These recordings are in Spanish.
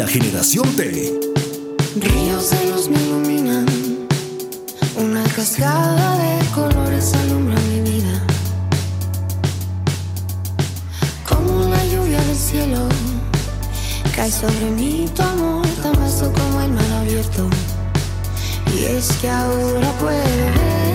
La generación T. Ríos de luz me iluminan. Una cascada de colores alumbra mi vida. Como la lluvia del cielo. Cae sobre mí tu amor tan vasto como el mar abierto. Y es que ahora puedo ver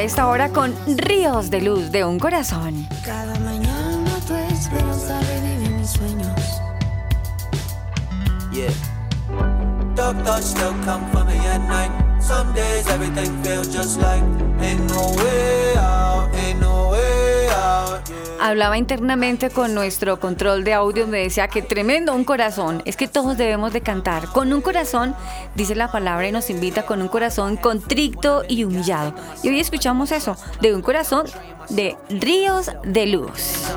a esta hora con Ríos de Luz de un Corazón. Cada mañana tu esperanza revive mis sueños. Yeah. Dark thoughts still come for me at night. Some days everything feels just like Hablaba internamente con nuestro control de audio, me decía que tremendo un corazón. Es que todos debemos de cantar. Con un corazón, dice la palabra y nos invita con un corazón contrito y humillado. Y hoy escuchamos eso, de un corazón de Ríos de Luz.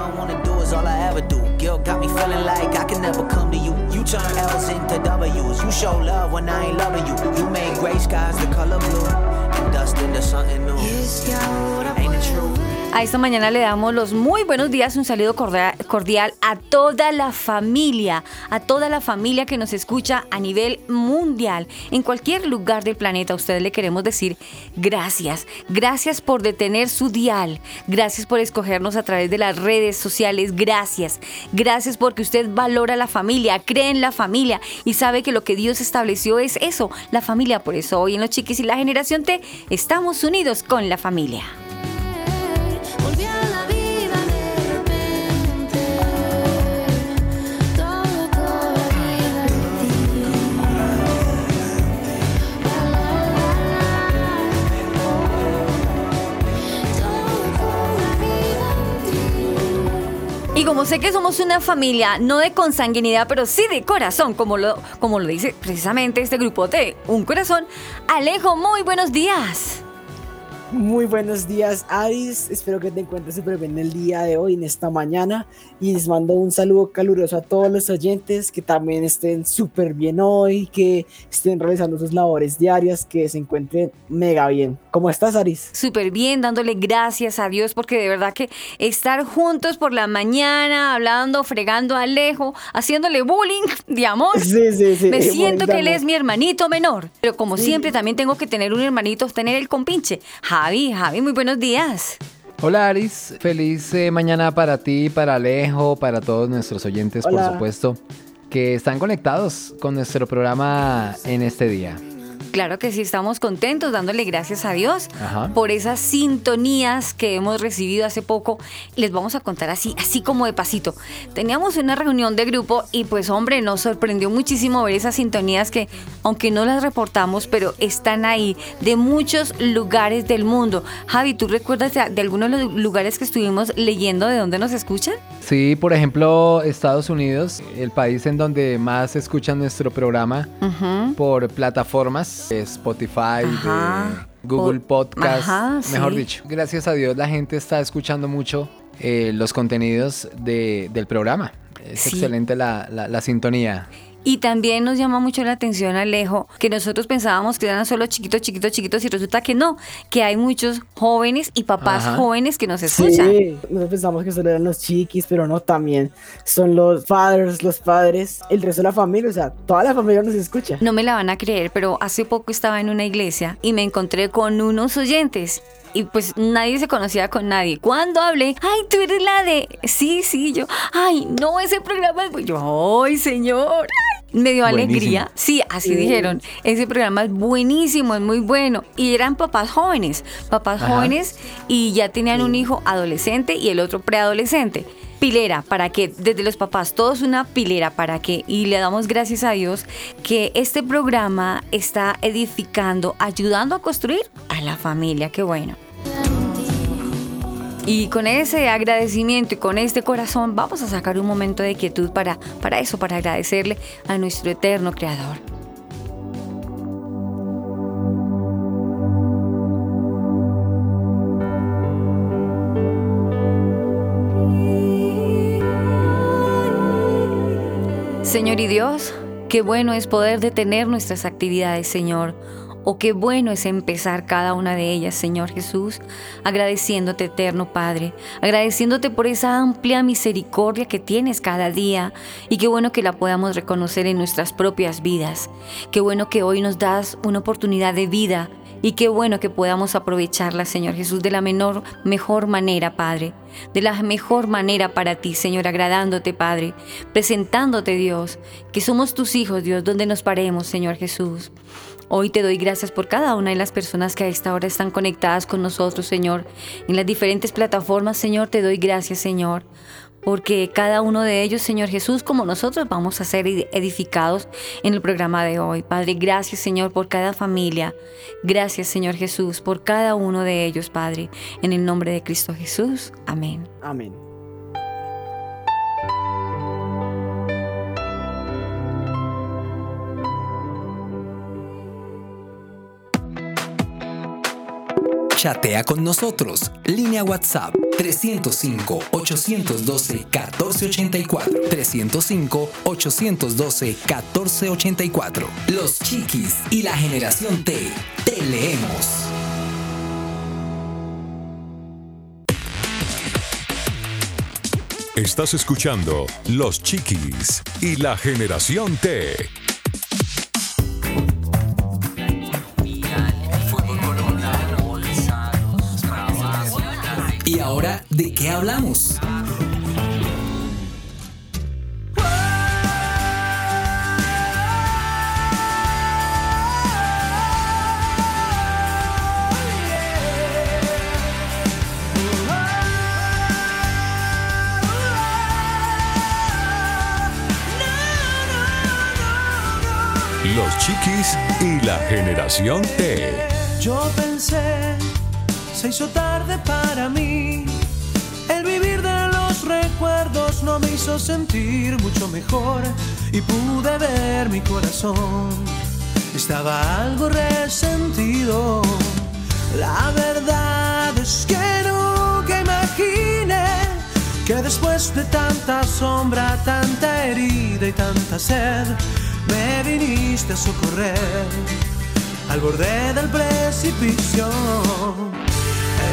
A esta mañana le damos los muy buenos días, un saludo cordia- cordial a toda la familia, a toda la familia que nos escucha a nivel mundial, en cualquier lugar del planeta. A ustedes le queremos decir gracias, gracias por detener su dial, gracias por escogernos a través de las redes sociales, gracias, gracias porque usted valora la familia, cree en la familia y sabe que lo que Dios estableció es eso, la familia. Por eso hoy en Los Chiquis y la Generación T estamos unidos con la familia. Como sé que somos una familia, no de consanguinidad, pero sí de corazón, como lo, como lo dice precisamente este grupo de Un Corazón, Alejo, muy buenos días. Muy buenos días, Aris. Espero que te encuentres súper bien el día de hoy, en esta mañana. Y les mando un saludo caluroso a todos los oyentes que también estén súper bien hoy, que estén realizando sus labores diarias, que se encuentren mega bien. ¿Cómo estás, Aris? Súper bien, dándole gracias a Dios, porque de verdad que estar juntos por la mañana, hablando, fregando a Alejo, haciéndole bullying de amor. Sí, sí, sí. Me siento que él es mi hermanito menor. Pero como Sí. siempre, también tengo que tener un hermanito, tener el compinche. Javi, Javi, muy buenos días. Hola Aris, feliz eh, mañana para ti, para Alejo, para todos nuestros oyentes, Hola. por supuesto, que están conectados con nuestro programa en este día. Claro que sí, estamos contentos dándole gracias a Dios Ajá. por esas sintonías que hemos recibido hace poco. Les vamos a contar así, así como de pasito. Teníamos una reunión de grupo y pues hombre, nos sorprendió muchísimo ver esas sintonías que, aunque no las reportamos, pero están ahí de muchos lugares del mundo. Javi, ¿tú recuerdas de, de algunos de los lugares que estuvimos leyendo de dónde nos escuchan? Sí, por ejemplo, Estados Unidos, el país en donde más escuchan nuestro programa por plataformas, de Spotify, Ajá. de Google Podcast, Ajá, mejor dicho. Gracias a Dios la gente está escuchando mucho eh, los contenidos de- del programa. Es Sí. excelente la, la- la sintonía. Y también nos llama mucho la atención, Alejo, que nosotros pensábamos que eran solo chiquitos, chiquitos, chiquitos y resulta que no, que hay muchos jóvenes y papás Ajá. jóvenes que nos escuchan. Sí, nosotros pensamos que solo eran los chiquis, pero no, también son los padres, los padres, el resto de la familia, o sea, toda la familia nos escucha. No me la van a creer, pero hace poco estaba en una iglesia y me encontré con unos oyentes. Y pues nadie se conocía con nadie. Cuando hablé, ay, tú eres la de. Sí, sí, yo. Ay, no, ese programa es. bu-". Yo, ay, señor. ay". Me dio Buenísimo. alegría. Sí, así dijeron. Ese programa es buenísimo, es muy bueno. Y eran papás jóvenes. Papás Ajá. jóvenes y ya tenían un hijo adolescente y el otro preadolescente pilera para que desde los papás todos una pilera para que y le damos gracias a Dios que este programa está edificando ayudando a construir a la familia qué bueno y con ese agradecimiento y con este corazón vamos a sacar un momento de quietud para, para eso, para agradecerle a nuestro eterno creador. Señor y Dios, qué bueno es poder detener nuestras actividades, Señor. O qué bueno es empezar cada una de ellas, Señor Jesús, agradeciéndote, eterno Padre, agradeciéndote por esa amplia misericordia que tienes cada día y qué bueno que la podamos reconocer en nuestras propias vidas. Qué bueno que hoy nos das una oportunidad de vida y qué bueno que podamos aprovecharla, Señor Jesús, de la menor, mejor manera, Padre. De la mejor manera para ti, Señor, agradándote, Padre. Presentándote, Dios, que somos tus hijos, Dios, donde nos paremos, Señor Jesús. Hoy te doy gracias por cada una de las personas que a esta hora están conectadas con nosotros, Señor. En las diferentes plataformas, Señor, te doy gracias, Señor. Porque cada uno de ellos, Señor Jesús, como nosotros vamos a ser edificados en el programa de hoy. Padre, gracias, Señor, por cada familia. Gracias, Señor Jesús, por cada uno de ellos, Padre. En el nombre de Cristo Jesús. Amén. Amén. Chatea con nosotros. Línea WhatsApp 305-812-1484. 305-812-1484. Los chiquis y la generación T. Te leemos. Estás escuchando Los Chiquis y la Generación T. hablamos? Los Chiquis y la Generación T. Yo pensé, se hizo tarde para mí. No me hizo sentir mucho mejor y pude ver mi corazón. Estaba algo resentido. La verdad es que nunca imaginé que después de tanta sombra, tanta herida y tanta sed, me viniste a socorrer al borde del precipicio.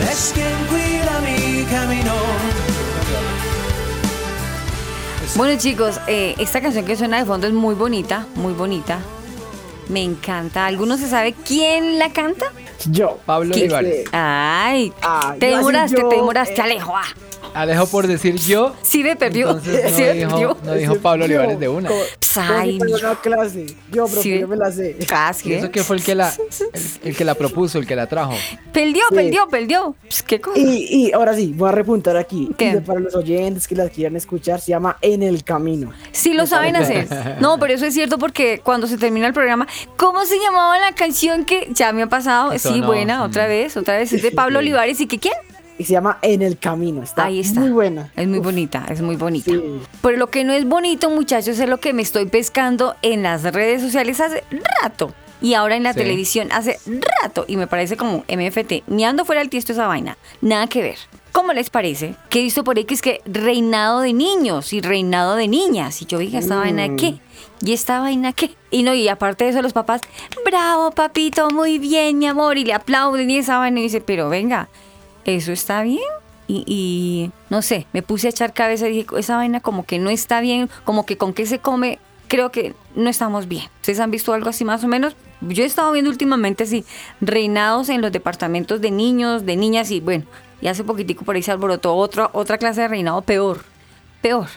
Eres quien cuida mi camino. Bueno chicos, eh, esta canción que suena de fondo es muy bonita, muy bonita. Me encanta. ¿Alguno se sabe quién la canta? Yo. Pablo ¿Quién? Olivares. Ay, Ah, te demoraste, yo, te demoraste, eh. Alejo. ah. Alejo por decir yo. Sí me perdió. Entonces sí no me dijo, perdió. no dijo Pablo Olivares de una. Pues, si fuera mijo. una clase. Yo, Sí. yo me la sé. Casi, Y ¿eh? eso que fue el que la, el, el que la propuso, el que la trajo. Perdió, Sí. perdió, perdió. Pues, ¿Qué cosa? Y, y ahora sí, voy a repuntar aquí. ¿Qué? Y de- para los oyentes que las quieran escuchar, se llama En el Camino. Sí lo saben hacer. No, pero eso es cierto porque cuando se termina el programa, ¿cómo se llamaba la canción que ya me ha pasado? Eso sí, no, buena, mm. otra vez, otra vez. Es de Pablo Olivares y que quién? Y se llama En el Camino. Está, Ahí está. muy buena. Es muy Uf, bonita, es muy bonita. Sí. Pero lo que no es bonito, muchachos, es lo que me estoy pescando en las redes sociales hace rato. Y ahora en la Sí. televisión hace rato. Y me parece como MFT. Me ando fuera del tiesto esa vaina. Nada que ver. ¿Cómo les parece? Que he visto por ahí que es que reinado de niños y reinado de niñas. Y yo, oiga, ¿esta vaina de qué? ¿Y esta vaina qué? Y no, y aparte de eso, los papás, bravo, papito, muy bien, mi amor, y le aplauden y esa vaina. Y dice, pero venga, ¿eso está bien? Y, y no sé, me puse a echar cabeza y dije, esa vaina como que no está bien, como que con qué se come, creo que no estamos bien. ¿Ustedes han visto algo así más o menos? Yo he estado viendo últimamente así, reinados en los departamentos de niños, de niñas y bueno, y hace poquitico por ahí se alborotó otra, otra clase de reinado peor, peor.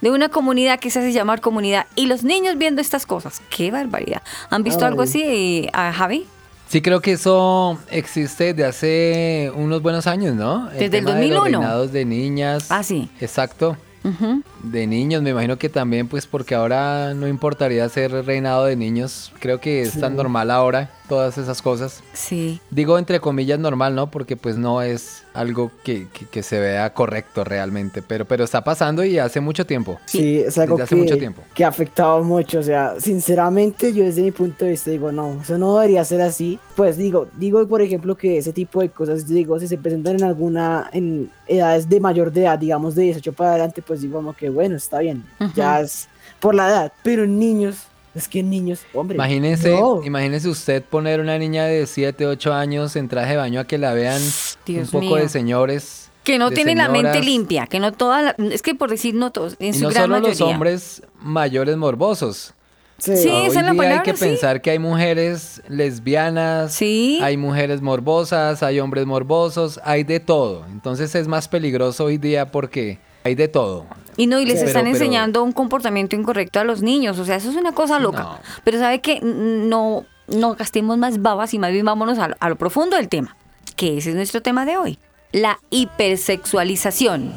De una comunidad que se hace llamar comunidad y los niños viendo estas cosas. ¡Qué barbaridad! ¿Han visto Ay. algo así, a Javi? Sí, creo que eso existe desde hace unos buenos años, ¿no? Desde el tema de los 2001. reinados de niñas. Ah, sí. Exacto. Ujú. De niños, me imagino que también, pues porque ahora no importaría ser reinado de niños. Creo que es tan normal ahora todas esas cosas. Sí. Digo entre comillas normal, ¿no? Porque pues no es algo que, que- que se vea correcto realmente. Pero, pero está pasando y hace mucho tiempo. Sí, es algo Desde hace que, mucho tiempo. que ha afectado mucho. O sea, sinceramente, yo desde mi punto de vista digo, no, eso no debería ser así. Pues digo, digo por ejemplo que ese tipo de cosas, digo, si se presentan en alguna, en edades de mayor de edad, digamos de 18 para adelante, pues digo como que bueno, está bien, ya es por la edad. Pero en niños, es que niños, hombre. Imagínese, no. imagínese usted poner una niña de 7, 8 años en traje de baño a que la vean Dios un poco mío. de señores. Que no tienen la mente limpia, que no toda la- es que por decir no todos, en Y su no gran solo mayoría. los hombres mayores morbosos. Sí. Sí, Hoy esa es la día palabra, hay que sí. pensar que hay mujeres lesbianas, Sí. hay mujeres morbosas, hay hombres morbosos, hay de todo. Entonces es más peligroso hoy día porque hay de todo. Y no, y les Sí. están Pero- pero- enseñando un comportamiento incorrecto a los niños. O sea, eso es una cosa loca. No. Pero sabe que no, no gastemos más babas y más bien vámonos a, lo- a lo profundo del tema. Que ese es nuestro tema de hoy. La hipersexualización.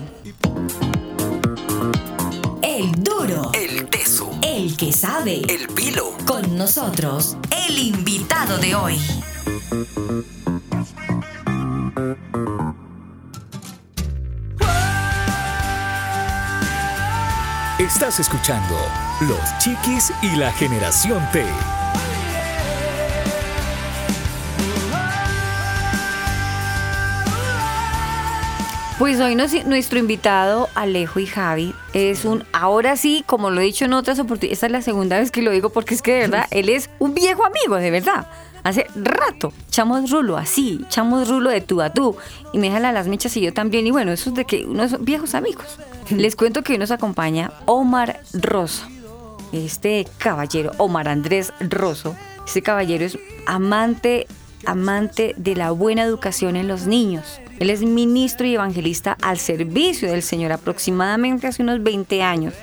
El duro. El teso. El que sabe. El pilo. Con nosotros, el invitado de hoy. Estás escuchando Los Chiquis y la Generación T. Pues hoy nos- nuestro invitado, Alejo y Javi, es un, ahora sí, como lo he dicho en otras oportunidades, esta es la segunda vez que lo digo porque es que de verdad, él es un viejo amigo, de verdad. Hace rato, echamos rulo así, echamos rulo de tú a tú. Y me dejan las mechas y yo también. Y bueno, eso es de que unos viejos amigos. Les cuento que hoy nos acompaña Omar Rosso. Este caballero, Omar Andrés Rosso. Este caballero es amante, amante de la buena educación en los niños. Él es ministro y evangelista al servicio del Señor aproximadamente hace unos 20 años.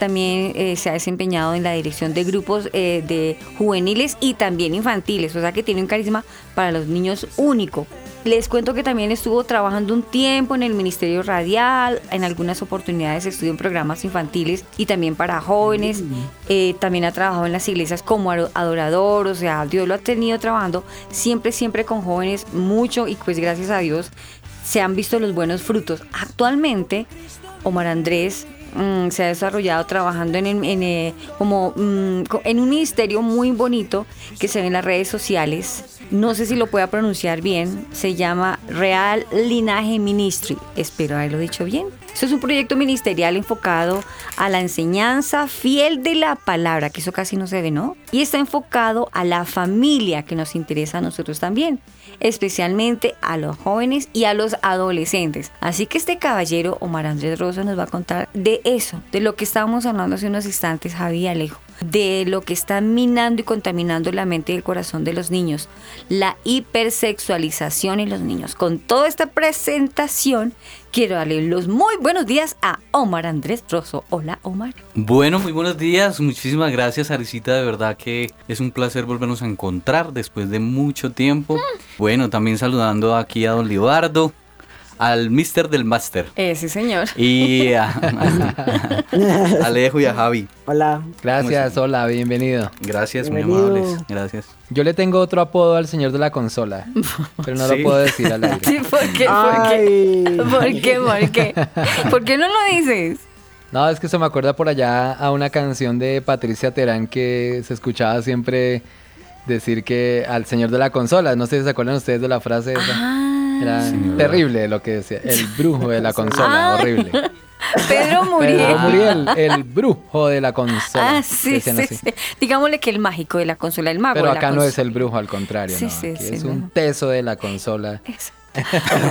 También eh, se ha desempeñado en la dirección de grupos eh, de juveniles y también infantiles, o sea que tiene un carisma para los niños único. Les cuento que también estuvo trabajando un tiempo en el Ministerio Radial, en algunas oportunidades estudió en programas infantiles y también para jóvenes. Eh, también ha trabajado en las iglesias como ado- adorador, o sea, Dios lo ha tenido trabajando siempre, siempre con jóvenes mucho y pues gracias a Dios se han visto los buenos frutos. Actualmente, Omar Andrés mm, se ha desarrollado trabajando en, en, eh, como, mm, en un ministerio muy bonito que se ve en las redes sociales. No sé si lo pueda pronunciar bien. Se llama Real Linaje Ministry. Espero haberlo dicho bien. Esto es un proyecto ministerial enfocado a la enseñanza fiel de la palabra, que eso casi no se ve, ¿no? Y está enfocado a la familia, que nos interesa a nosotros también, especialmente a los jóvenes y a los adolescentes. Así que este caballero, Omar Andrés Rosso, nos va a contar de eso, de lo que estábamos hablando hace unos instantes, Javi Alejo, de lo que está minando y contaminando la mente y el corazón de los niños, la hipersexualización en los niños. Con toda esta presentación, quiero darle los muy buenos días a Omar Andrés Rosso. Hola, Omar. Bueno, muy buenos días. Muchísimas gracias, Arisita. De verdad que es un placer volvernos a encontrar después de mucho tiempo. Bueno, también saludando aquí a Don Libardo, al Mister del Master. Ese señor. Y a, a Alejo y a Javi. Hola. Gracias, hola, bienvenido. Gracias, muy amables. Gracias. Yo le tengo otro apodo al señor de la consola, pero no Sí. lo puedo decir al aire. Sí, ¿por qué? ¿Por qué? ¿Por qué? ¿Por qué? ¿Por qué no lo dices? No, es que se me acuerda por allá a una canción de Patricia Terán que se escuchaba siempre decir que al señor de la consola. No sé si se acuerdan ustedes de la frase esa. Era terrible lo que decía. El brujo de la consola, Ah. horrible. Pedro Muriel. Pedro Muriel, el brujo de la consola. Ah, sí, sí, sí. Digámosle que el mágico de la consola, el mago Pero de la acá no consola. es el brujo, al contrario, Sí, no. sí, Aquí sí, es no. un teso de la consola.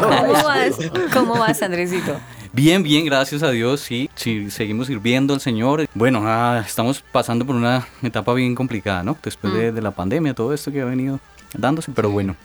¿Cómo vas? ¿Cómo vas, Andresito? Bien, bien, gracias a Dios, sí, sí, seguimos sirviendo al Señor. Bueno, ah, estamos pasando por una etapa bien complicada, ¿no? Después de, Mm. de la pandemia, todo esto que ha venido dándose, pero bueno,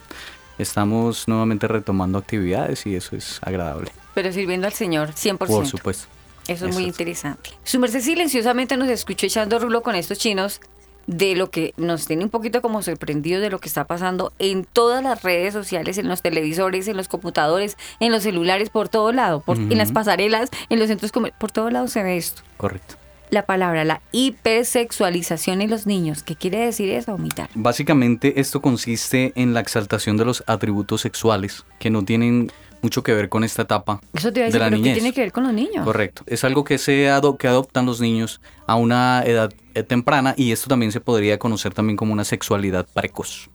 estamos nuevamente retomando actividades y eso es agradable, Pero sirviendo al Señor, 100%. por supuesto. Eso es muy interesante. Su merced silenciosamente nos escuchó echando rulo con estos chinos de lo que nos tiene un poquito como sorprendidos de lo que está pasando en todas las redes sociales, en los televisores, en los computadores, en los celulares, por todo lado, por- en las pasarelas, en los centros comerciales, por todo lado se ve esto. Correcto. La palabra, la hipersexualización en los niños. ¿Qué quiere decir eso? Básicamente esto consiste en la exaltación de los atributos sexuales que no tienen mucho que ver con esta etapa Eso te iba a de decir, la pero ¿qué niñez. tiene que ver con los niños? Correcto. Es algo que se ado- que adoptan los niños a una edad eh, temprana y esto también se podría conocer también como una sexualidad precoz.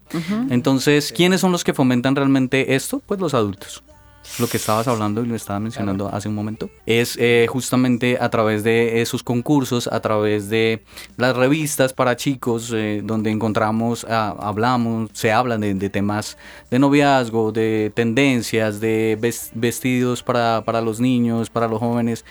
Entonces, ¿quiénes son los que fomentan realmente esto? Pues los adultos. Lo que estabas hablando y lo estaba mencionando hace un momento es eh, justamente a través de esos concursos, a través de las revistas para chicos, eh, donde encontramos, ah, hablamos, se hablan de, de temas de noviazgo, de tendencias, de ves- vestidos para, para los niños, para los jóvenes.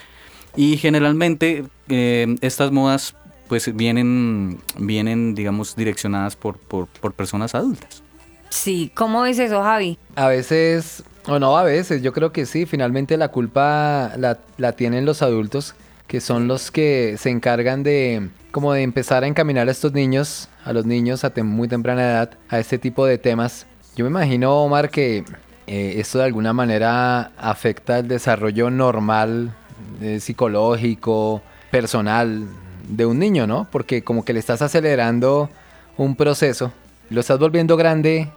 Y generalmente eh, estas modas pues vienen, vienen digamos, direccionadas por, por, por personas adultas. Sí, ¿cómo ves eso, Javi? A veces, o no a veces, yo creo que sí, finalmente la culpa la, la tienen los adultos, que son los que se encargan de como de empezar a encaminar a estos niños, a los niños a tem- muy temprana edad, a este tipo de temas. Yo me imagino, Omar, que eh, esto de alguna manera afecta el desarrollo normal, eh, psicológico, personal de un niño, ¿no? Porque como que le estás acelerando un proceso, lo estás volviendo grande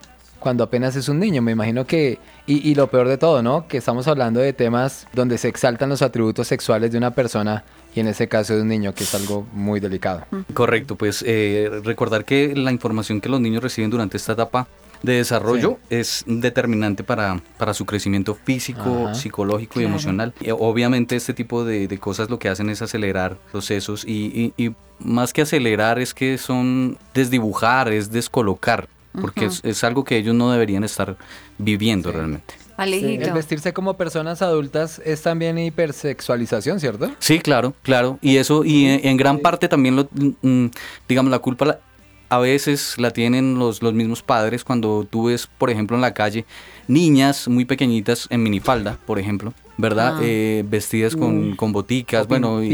cuando apenas es un niño. Me imagino que, y, y lo peor de todo, ¿no? Que estamos hablando de temas donde se exaltan los atributos sexuales de una persona y en ese caso de un niño, que es algo muy delicado. Correcto, pues eh, recordar que la información que los niños reciben durante esta etapa de desarrollo es determinante para, para su crecimiento físico, Ajá. psicológico y emocional. Y obviamente este tipo de, de cosas lo que hacen es acelerar procesos y, y- y más que acelerar es que son desdibujar, es descolocar, porque es, es algo que ellos no deberían estar viviendo realmente. Alejito. El vestirse como personas adultas es también hipersexualización, ¿cierto? Sí, claro, claro. Y eso, y en, en gran parte también, lo, mm, digamos, la culpa la- a veces la tienen los, los mismos padres cuando tú ves, por ejemplo, en la calle, niñas muy pequeñitas en minifalda, por ejemplo, ¿verdad? Ah. Eh, vestidas con, con boticas, O pin- bueno, y...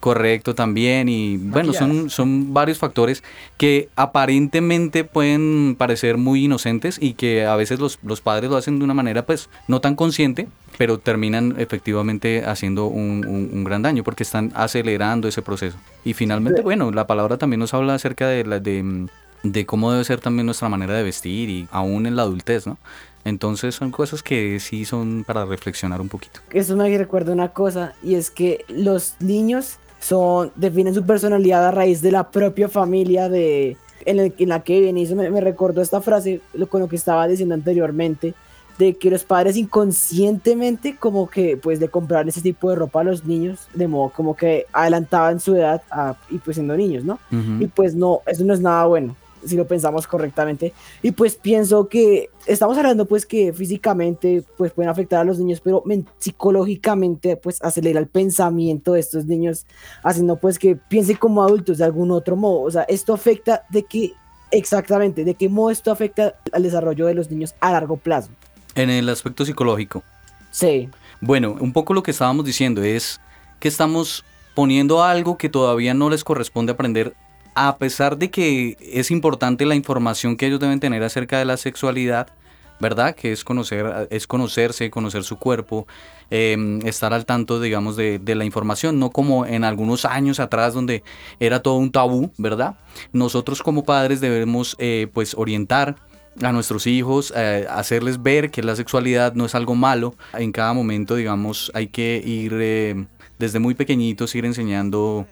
Correcto también y bueno, son, son varios factores que aparentemente pueden parecer muy inocentes y que a veces los, los padres lo hacen de una manera pues no tan consciente, pero terminan efectivamente haciendo un, un- un gran daño porque están acelerando ese proceso. Y finalmente, bueno, la palabra también nos habla acerca de, la, de, de cómo debe ser también nuestra manera de vestir y aún en la adultez, ¿no? Entonces son cosas que sí son para reflexionar un poquito. Eso me recuerda una cosa y es que los niños son definen su personalidad a raíz de la propia familia de en, el- en la que viven y eso me, me recordó esta frase lo, con lo que estaba diciendo anteriormente de que los padres inconscientemente como que pues de comprar ese tipo de ropa a los niños de modo como que adelantaban su edad a- y pues siendo niños, ¿no? Ujú. Y pues no, eso no es nada bueno, si lo pensamos correctamente. Y pues pienso que estamos hablando pues que físicamente pues pueden afectar a los niños, pero men- psicológicamente pues acelera el pensamiento de estos niños, haciendo pues que piensen como adultos de algún otro modo. O sea, esto afecta de que, exactamente, de qué modo esto afecta al desarrollo de los niños a largo plazo. En el aspecto psicológico. Sí. Bueno, un poco lo que estábamos diciendo es que estamos poniendo algo que todavía no les corresponde aprender, a pesar de que es importante la información que ellos deben tener acerca de la sexualidad, ¿verdad? Que es conocer, es conocerse, conocer su cuerpo, eh, estar al tanto, digamos, de, de la información, no como en algunos años atrás donde era todo un tabú, ¿verdad? Nosotros como padres debemos, eh, pues, orientar a nuestros hijos, eh, hacerles ver que la sexualidad no es algo malo. En cada momento, digamos, hay que ir eh, desde muy pequeñitos, ir enseñando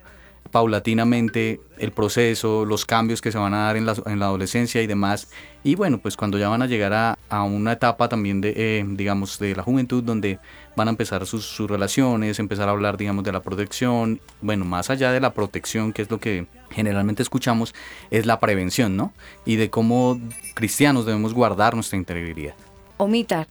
paulatinamente el proceso, los cambios que se van a dar en la, en la adolescencia y demás. Y bueno, pues cuando ya van a llegar a, a una etapa también de, eh, digamos, de la juventud donde van a empezar sus, sus, relaciones, empezar a hablar, digamos, de la protección. Bueno, más allá de la protección, que es lo que generalmente escuchamos, es la prevención, ¿no? Y de cómo cristianos debemos guardar nuestra integridad. Omitar,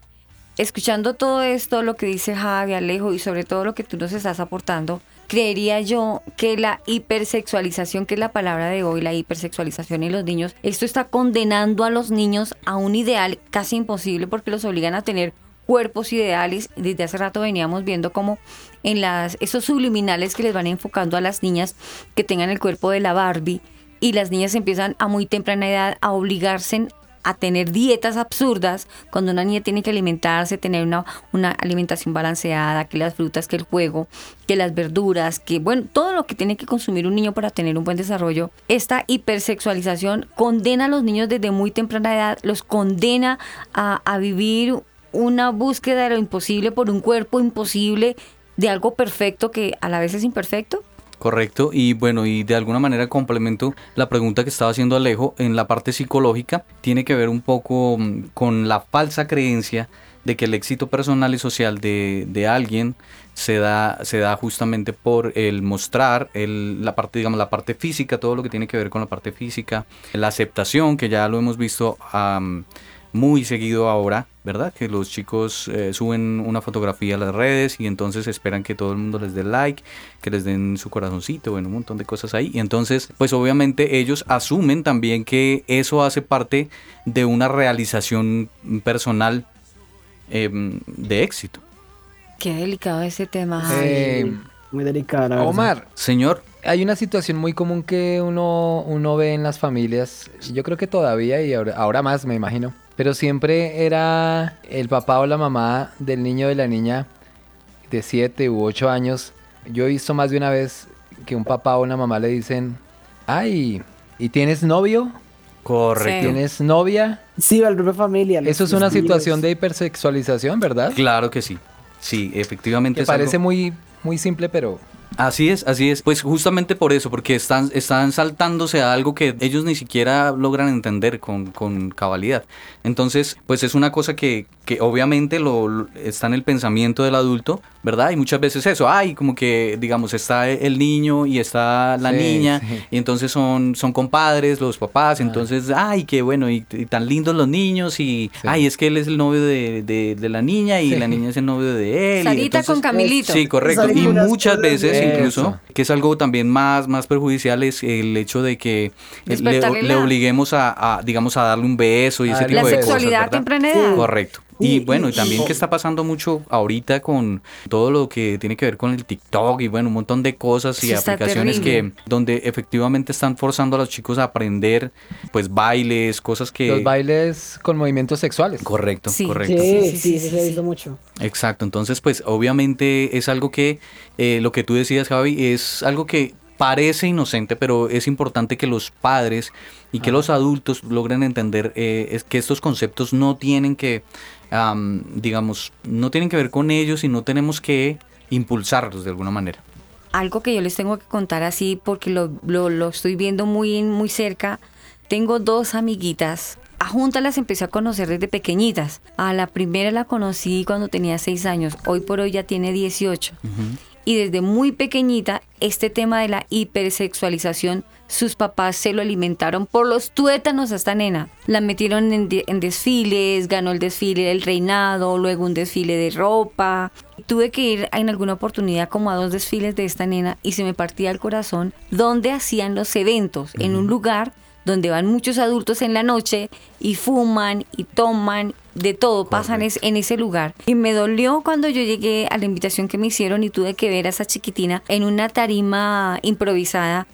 escuchando todo esto, lo que dice Javi, Alejo y sobre todo lo que tú nos estás aportando, creería yo que la hipersexualización, que es la palabra de hoy, la hipersexualización en los niños, esto está condenando a los niños a un ideal casi imposible porque los obligan a tener cuerpos ideales. Desde hace rato veníamos viendo como en las esos subliminales que les van enfocando a las niñas que tengan el cuerpo de la Barbie y las niñas empiezan a muy temprana edad a obligarse a tener dietas absurdas cuando una niña tiene que alimentarse, tener una, una alimentación balanceada, que las frutas, que el juego, que las verduras, que bueno, todo lo que tiene que consumir un niño para tener un buen desarrollo. Esta hipersexualización condena a los niños desde muy temprana edad, los condena a, a vivir una búsqueda de lo imposible por un cuerpo imposible, de algo perfecto que a la vez es imperfecto. Correcto, y bueno, y de alguna manera complemento la pregunta que estaba haciendo Alejo en la parte psicológica, tiene que ver un poco mm, con la falsa creencia de que el éxito personal y social de, de alguien se da, se da justamente por el mostrar el, la parte, digamos, la parte física, todo lo que tiene que ver con la parte física, la aceptación, que ya lo hemos visto um, muy seguido ahora, ¿verdad? Que los chicos eh, suben una fotografía a las redes y entonces esperan que todo el mundo les dé like, que les den su corazoncito, bueno, un montón de cosas ahí. Y entonces, pues obviamente ellos asumen también que eso hace parte de una realización personal eh, de éxito. Qué delicado ese tema. Eh, muy delicado. Omar, señor. Hay una situación muy común que uno, uno ve en las familias, yo creo que todavía y ahora, ahora más me imagino, pero siempre era el papá o la mamá del niño o de la niña de 7 u 8 años. Yo he visto más de una vez que un papá o una mamá le dicen, ay, ¿y tienes novio? Correcto. ¿Tienes novia? Sí, la propia familia. Eso es una situación de hipersexualización, ¿verdad? Claro que sí. Sí, efectivamente. Que es parece algo... muy, muy simple, pero Así es, así es. Pues justamente por eso, porque están, están saltándose a algo que ellos ni siquiera logran entender con, con cabalidad. Entonces, pues es una cosa que, que obviamente lo, lo, está en el pensamiento del adulto, ¿verdad? Y muchas veces eso, ay, como que, digamos, está el niño y está la Sí, niña, sí. y entonces son, son compadres, los papás, entonces, ay, qué bueno, y, y tan lindos los niños, y, ay, es que él es el novio de, de- de la niña y Sí. la niña es el novio de él. y Sarita entonces- con Camilito. Sí, correcto. Y muchas veces incluso, que es algo también más, más perjudicial, es el hecho de que eh, le, le la- obliguemos a, a, digamos, a darle un beso y ese tipo La de cosas. sexualidad a ¿verdad? temprana edad. Correcto. Y bueno, y también que está pasando mucho ahorita con todo lo que tiene que ver con el TikTok y bueno, un montón de cosas y está aplicaciones terrible. que donde efectivamente están forzando a los chicos a aprender pues bailes, cosas que los bailes con movimientos sexuales. Correcto, Sí. correcto. Sí, Sí, sí, sí, sí, sí, se ha visto mucho. Exacto, entonces pues obviamente es algo que eh, lo que tú decías Javi es algo que parece inocente, pero es importante que los padres y que los adultos logren entender eh, es que estos conceptos no tienen que, am, digamos, no tienen que ver con ellos y no tenemos que impulsarlos de alguna manera. algo que yo les tengo que contar así porque lo, lo, lo estoy viendo muy, muy cerca. Tengo dos amiguitas. A juntas las empecé a conocer desde pequeñitas. A la primera la conocí cuando tenía 6 años. Hoy por hoy ya tiene 18. Y desde muy pequeñita, este tema de la hipersexualización, sus papás se lo alimentaron por los tuétanos a esta nena. La metieron en, de- en desfiles, ganó el desfile del reinado, luego un desfile de ropa. Tuve que ir en alguna oportunidad como a dos desfiles de esta nena y se me partía el corazón donde hacían los eventos, en un lugar donde van muchos adultos en la noche y fuman y toman, de todo pasan es- en ese lugar. Y me dolió cuando yo llegué a la invitación que me hicieron y tuve que ver a esa chiquitina en una tarima improvisada.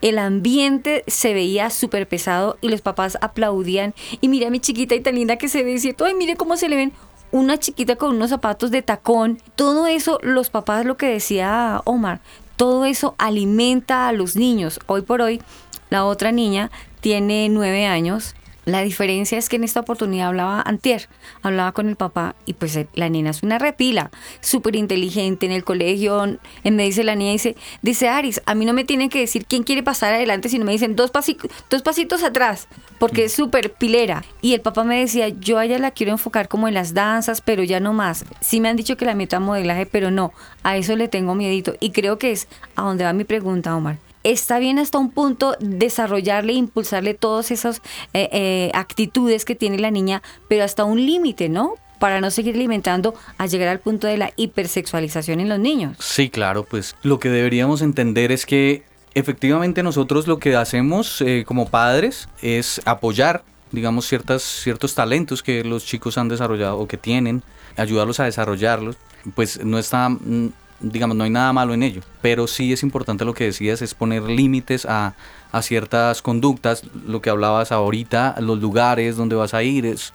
El ambiente se veía súper pesado y los papás aplaudían. Y mira a mi chiquita y tan linda que se ve, y ay, mire cómo se le ven una chiquita con unos zapatos de tacón. Todo eso, los papás, lo que decía Omar, todo eso alimenta a los niños. Hoy por hoy, la otra niña tiene nueve años. La diferencia es que en esta oportunidad hablaba antier, hablaba con el papá y pues eh, la nena es una repila, súper inteligente en el colegio, en me dice la niña, dice, dice Aris, a mí no me tienen que decir quién quiere pasar adelante, sino me dicen dos, dos pasitos atrás, porque es súper pilera. Y el papá me decía, yo a ella la quiero enfocar como en las danzas, pero ya no más. Sí me han dicho que la meta modelaje, pero no, a eso le tengo miedito. Y creo que es a donde va mi pregunta, Omar está bien hasta un punto desarrollarle, impulsarle todas esas eh, eh, actitudes que tiene la niña, pero hasta un límite, ¿no? para no seguir alimentando a llegar al punto de la hipersexualización en los niños. Sí, claro, pues lo que deberíamos entender es que efectivamente nosotros lo que hacemos eh, como padres es apoyar, digamos, ciertas, ciertos talentos que los chicos han desarrollado o que tienen, ayudarlos a desarrollarlos, pues no está mm, digamos, no hay nada malo en ello, pero sí es importante lo que decías, es poner límites a, a ciertas conductas, lo que hablabas ahorita, los lugares donde vas a ir, es,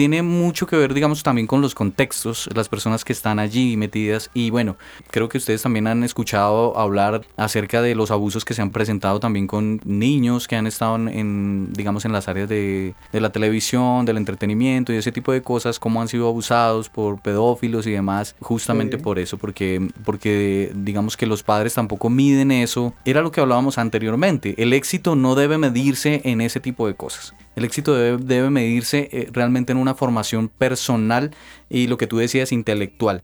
tiene mucho que ver, digamos, también con los contextos, las personas que están allí metidas. Y bueno, creo que ustedes también han escuchado hablar acerca de los abusos que se han presentado también con niños que han estado en, digamos, en las áreas de, de la televisión, del entretenimiento y ese tipo de cosas, cómo han sido abusados por pedófilos y demás, justamente por eso, porque, porque digamos que los padres tampoco miden eso. Era lo que hablábamos anteriormente, el éxito no debe medirse en ese tipo de cosas. El éxito debe, medirse eh, realmente en una formación personal y lo que tú decías, intelectual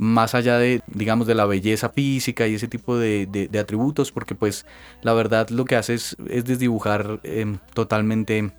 más allá de, digamos, de la belleza física y ese tipo de, atributos, porque pues la verdad lo que hace es, desdibujar em, totalmente,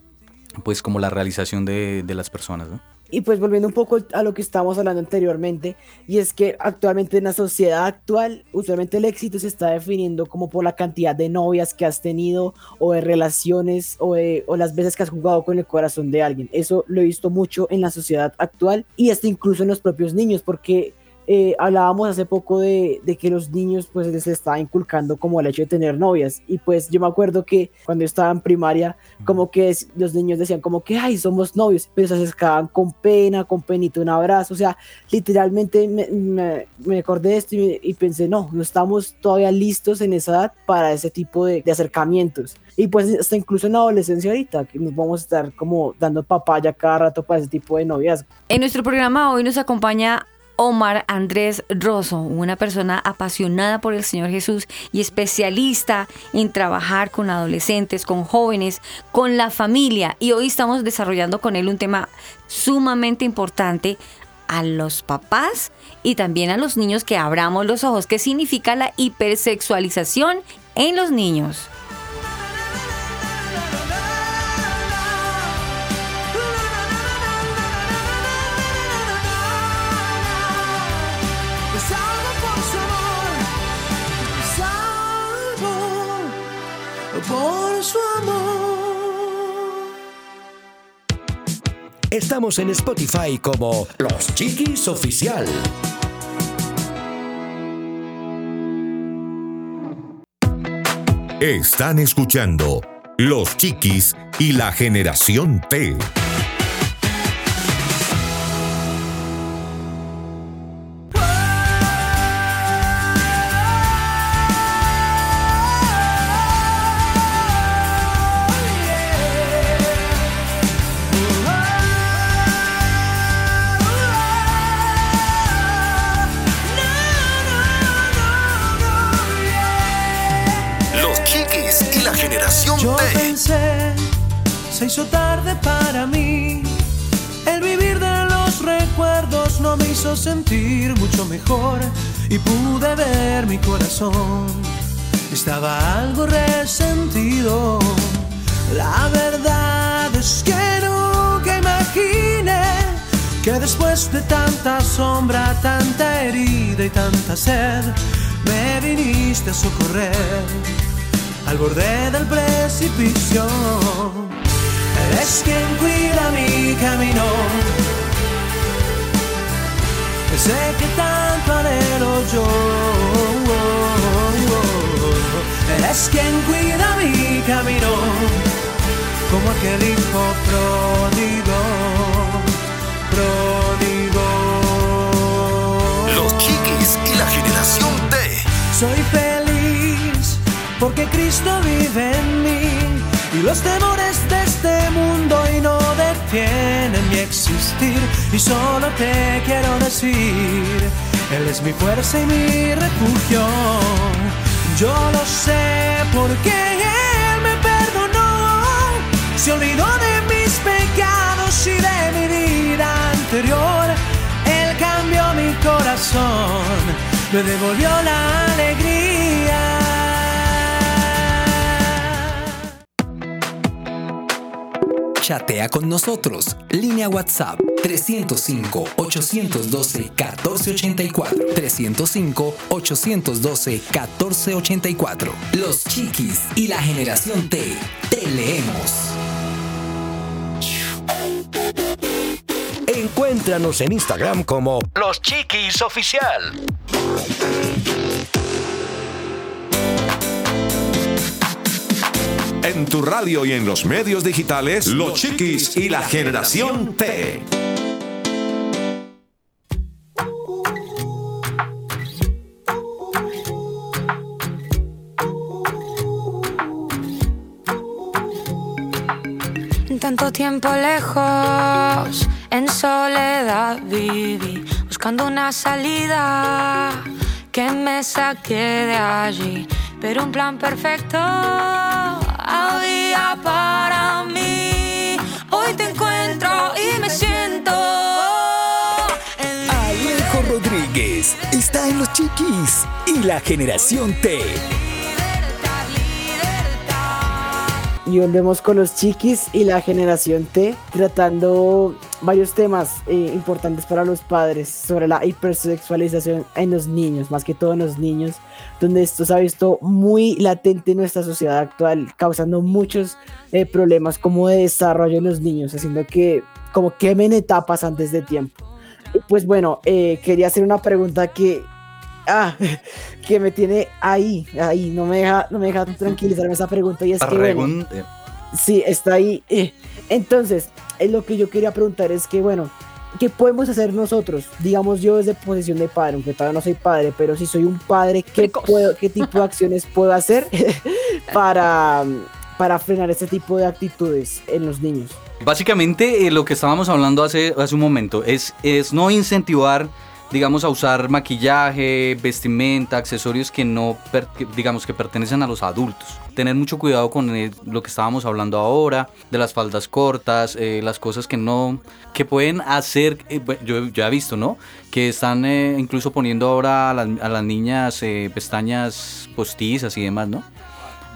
pues como la realización de, de las personas, ¿no? Y pues volviendo un poco a lo que estábamos hablando anteriormente, y es que actualmente en la sociedad actual, usualmente el éxito se está definiendo como por la cantidad de novias que has tenido, o de relaciones, o, o las veces que has jugado con el corazón de alguien. Eso lo he visto mucho en la sociedad actual y hasta incluso en los propios niños, porque eh, hablábamos hace poco de, que los niños pues les estaba inculcando como el hecho de tener novias. Y pues yo me acuerdo que cuando estaba en primaria como que los niños decían como que ay somos novios pero se acercaban con pena con penito un abrazo. O sea literalmente me, me, acordé de esto y, pensé no no estamos todavía listos en esa edad para ese tipo de, de acercamientos y pues hasta incluso en la adolescencia ahorita, que nos vamos a estar como dando papaya cada rato para ese tipo de novias. En nuestro programa hoy nos acompaña Omar Andrés Rosso, una persona apasionada por el Señor Jesús y especialista en trabajar con adolescentes, con jóvenes, con la familia. Y hoy estamos desarrollando con él un tema sumamente importante a los papás y también a los niños que abramos los ojos. ¿Qué significa la hipersexualización en los niños? Estamos en Spotify como Los Chiquis Oficial. Están escuchando Los Chiquis y la Generación T. se hizo tarde para mí. El vivir de los recuerdos no me hizo sentir mucho mejor y pude ver mi corazón. Estaba algo resentido. La verdad es que nunca imaginé que después de tanta sombra, tanta herida y tanta sed, me viniste a socorrer al borde del precipicio. Eres quien cuida mi camino. Sé que tanto anhelo yo. Eres quien cuida mi camino. Como aquel hijo pródigo. Pródigo. Los chiquis y la generación D. Soy feliz porque Cristo vive en mí y los temores de este mundo y no detiene mi existir. Y solo te quiero decir, Él es mi fuerza y mi refugio. Yo lo sé porque Él me perdonó, se olvidó de mis pecados y de mi vida anterior. Él cambió mi corazón, me devolvió la alegría. Chatea con nosotros. Línea WhatsApp 305-812-1484. 305-812-1484. Los Chiquis y la generación T. Te leemos. Encuéntranos en Instagram como Los Chiquis Oficial. En tu radio y en los medios digitales, Los Chiquis y la generación T. Tanto tiempo lejos, en soledad viví, buscando una salida que me saque de allí. Pero un plan perfecto había para mí. Hoy te encuentro y me siento. Alejo Rodríguez está en Los Chiquis y la generación T. Y volvemos con los chiquis y la generación T, tratando varios temas eh, importantes para los padres sobre la hipersexualización en los niños, más que todo en los niños, donde esto se ha visto muy latente en nuestra sociedad actual, causando muchos eh, problemas como de desarrollo en los niños, haciendo que como quemen etapas antes de tiempo. Y Pues bueno, eh, quería hacer una pregunta que ah, que me tiene ahí, ahí, no me deja, no me deja tranquilizarme esa pregunta y es que bueno, Sí, está ahí. eh. Entonces, eh, lo que yo quería preguntar es que, bueno, ¿qué podemos hacer nosotros? Digamos, yo desde posición de padre, aunque todavía no soy padre, pero si soy un padre, ¿qué, puedo, qué tipo de acciones puedo hacer para, para frenar este tipo de actitudes en los niños? Básicamente eh, lo que estábamos hablando hace, hace un momento es, es no incentivar, digamos, a usar maquillaje, vestimenta, accesorios que no, digamos, que pertenecen a los adultos. Tener mucho cuidado con eh, lo que estábamos hablando ahora, de las faldas cortas, eh, las cosas que no, que pueden hacer, eh, yo, he visto, ¿no? Que están eh, incluso poniendo ahora a las, a las niñas pestañas postizas y demás, ¿no?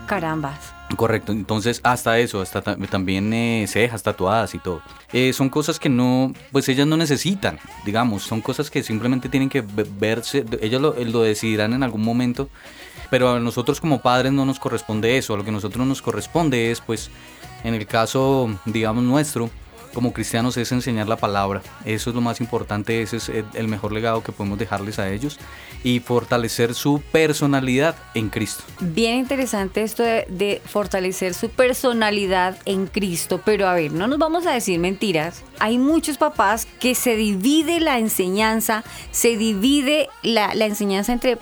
Carambas. Correcto, entonces hasta eso, hasta ta- también eh, cejas tatuadas y todo. Eh, son cosas que no, pues ellas no necesitan, digamos, son cosas que simplemente tienen que ve- verse, ellas lo, lo decidirán en algún momento, pero a nosotros como padres no nos corresponde eso, a lo que a nosotros nos corresponde es, pues, en el caso, digamos, nuestro, como cristianos es enseñar la palabra, eso es lo más importante, ese es el- mejor legado que podemos dejarles a ellos y fortalecer su personalidad en Cristo. Bien interesante esto de, fortalecer su personalidad en Cristo, pero a ver, no nos vamos a decir mentiras. Hay muchos papás que se divide la enseñanza, se divide la enseñanza entre,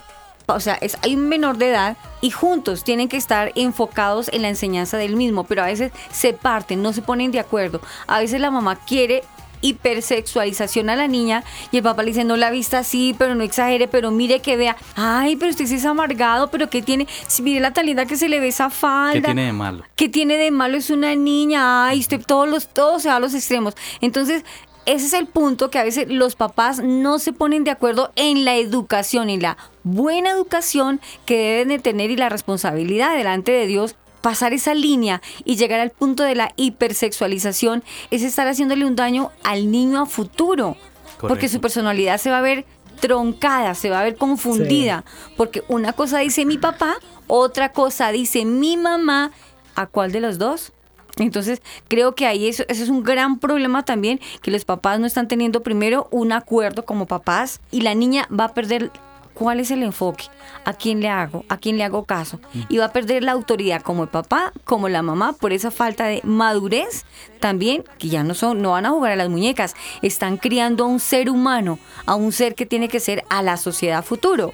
o sea, es, hay un menor de edad y juntos tienen que estar enfocados en la enseñanza del mismo, pero a veces se parten, no se ponen de acuerdo. A veces la mamá quiere hipersexualización a la niña y el papá le dice no la vista así pero no exagere pero mire que vea ay pero usted sí es amargado pero que tiene si mire la tan linda que se le ve esa falda ¿Qué tiene de malo? ¿Qué tiene de malo? Es una niña. Ay, usted todos los, todo se va a los extremos. Entonces, ese es el punto que a veces los papás no se ponen de acuerdo en la educación, en la buena educación que deben de tener y la responsabilidad delante de Dios. Pasar esa línea y llegar al punto de la hipersexualización es estar haciéndole un daño al niño a futuro. Porque su personalidad se va a ver troncada, se va a ver confundida. Porque una cosa dice mi papá, otra cosa dice mi mamá. ¿A cuál de los dos? Entonces, creo que ahí eso, eso es un gran problema también, que los papás no están teniendo primero un acuerdo como papás y la niña va a perder cuál es el enfoque, a quién le hago, a quién le hago caso. Y va a perder la autoridad como el papá, como la mamá, por esa falta de madurez también, que ya no son, no van a jugar a las muñecas, están criando a un ser humano, a un ser que tiene que ser a la sociedad futuro.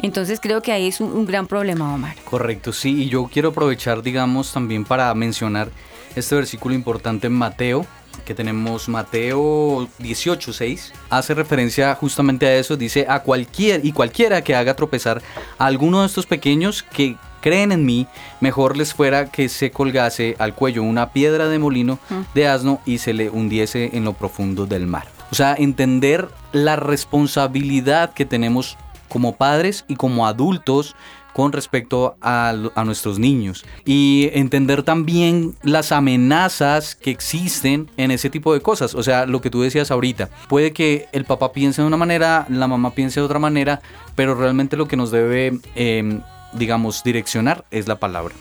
Entonces creo que ahí es un, un gran problema, Omar. Correcto, sí, y yo quiero aprovechar, digamos, también para mencionar este versículo importante en Mateo, que tenemos Mateo 18, 6, hace referencia justamente a eso, dice a cualquier y cualquiera que haga tropezar a alguno de estos pequeños que creen en mí, mejor les fuera que se colgase al cuello una piedra de molino de asno y se le hundiese en lo profundo del mar. O sea, entender la responsabilidad que tenemos como padres y como adultos con respecto a, nuestros niños y entender también las amenazas que existen en ese tipo de cosas. O sea, lo que tú decías ahorita, puede que el papá piense de una manera, la mamá piense de otra manera, pero realmente lo que nos debe, eh, digamos, direccionar es la palabra.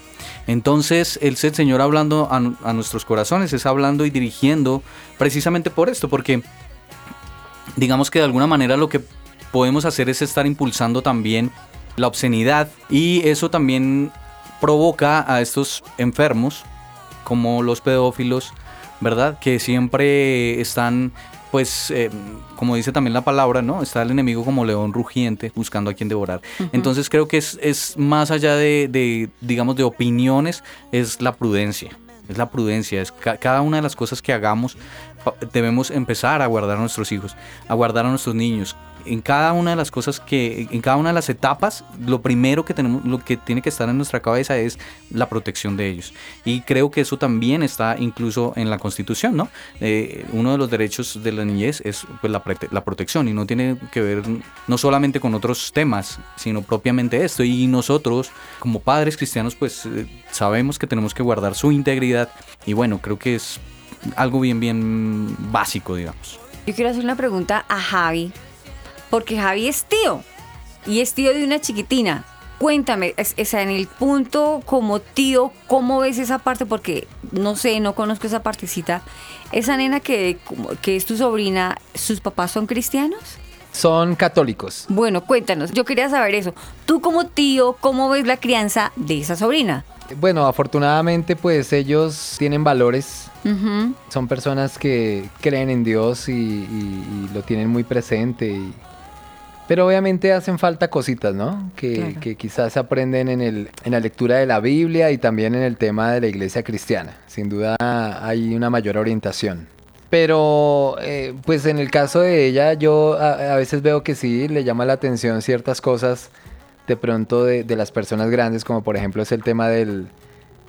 Entonces, el Señor hablando a, a nuestros corazones, es hablando y dirigiendo precisamente por esto, porque digamos que de alguna manera lo que podemos hacer es estar impulsando también la obscenidad y eso también provoca a estos enfermos como los pedófilos, ¿verdad? Que siempre están, pues, eh, como dice también la palabra, ¿no? Está el enemigo como león rugiente buscando a quien devorar. Uh -huh. Entonces creo que es, es más allá de, de, digamos, de opiniones, es la prudencia. Es la prudencia, es ca cada una de las cosas que hagamos debemos empezar a guardar a nuestros hijos, a guardar a nuestros niños, en cada una de las cosas que, en cada una de las etapas, lo primero que tenemos, lo que tiene que estar en nuestra cabeza es la protección de ellos. Y creo que eso también está incluso en la Constitución, ¿no? Eh, uno de los derechos de la niñez es pues, la, la protección y no tiene que ver no solamente con otros temas, sino propiamente esto. Y nosotros, como padres cristianos, pues eh, sabemos que tenemos que guardar su integridad y bueno, creo que es algo bien, bien básico, digamos. Yo quiero hacer una pregunta a Javi, porque Javi es tío y es tío de una chiquitina. Cuéntame, es, es, en el punto como tío, ¿cómo ves esa parte? Porque no sé, no conozco esa partecita. Esa nena que, que es tu sobrina, ¿sus papás son cristianos? Son católicos. Bueno, cuéntanos, yo quería saber eso. Tú como tío, ¿cómo ves la crianza de esa sobrina? Bueno, afortunadamente pues ellos tienen valores, uh -huh. son personas que creen en Dios y, y, y lo tienen muy presente. Y... Pero obviamente hacen falta cositas, ¿no? Que, claro. que quizás se aprenden en, el, en la lectura de la Biblia y también en el tema de la iglesia cristiana. Sin duda hay una mayor orientación. Pero eh, pues en el caso de ella yo a, a veces veo que sí le llama la atención ciertas cosas de pronto de, de, las personas grandes, como por ejemplo es el tema del,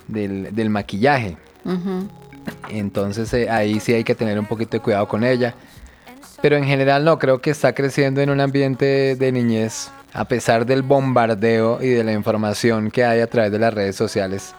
del, del maquillaje. Uh -huh. Entonces eh, ahí sí hay que tener un poquito de cuidado con ella. Pero en general no, creo que está creciendo en un ambiente de niñez, a pesar del bombardeo y de la información que hay a través de las redes sociales.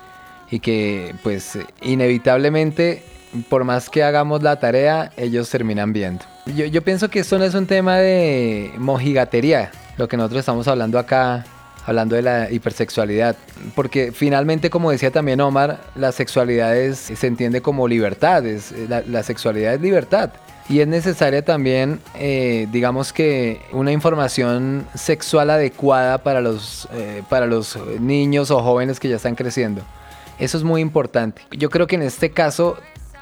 Y que pues inevitablemente, por más que hagamos la tarea, ellos terminan viendo. Yo, yo pienso que esto no es un tema de mojigatería, lo que nosotros estamos hablando acá, hablando de la hipersexualidad. Porque finalmente, como decía también Omar, la sexualidad es, se entiende como libertad, es, la, la sexualidad es libertad. Y es necesaria también, eh, digamos que, una información sexual adecuada para los, eh, para los niños o jóvenes que ya están creciendo. Eso es muy importante. Yo creo que en este caso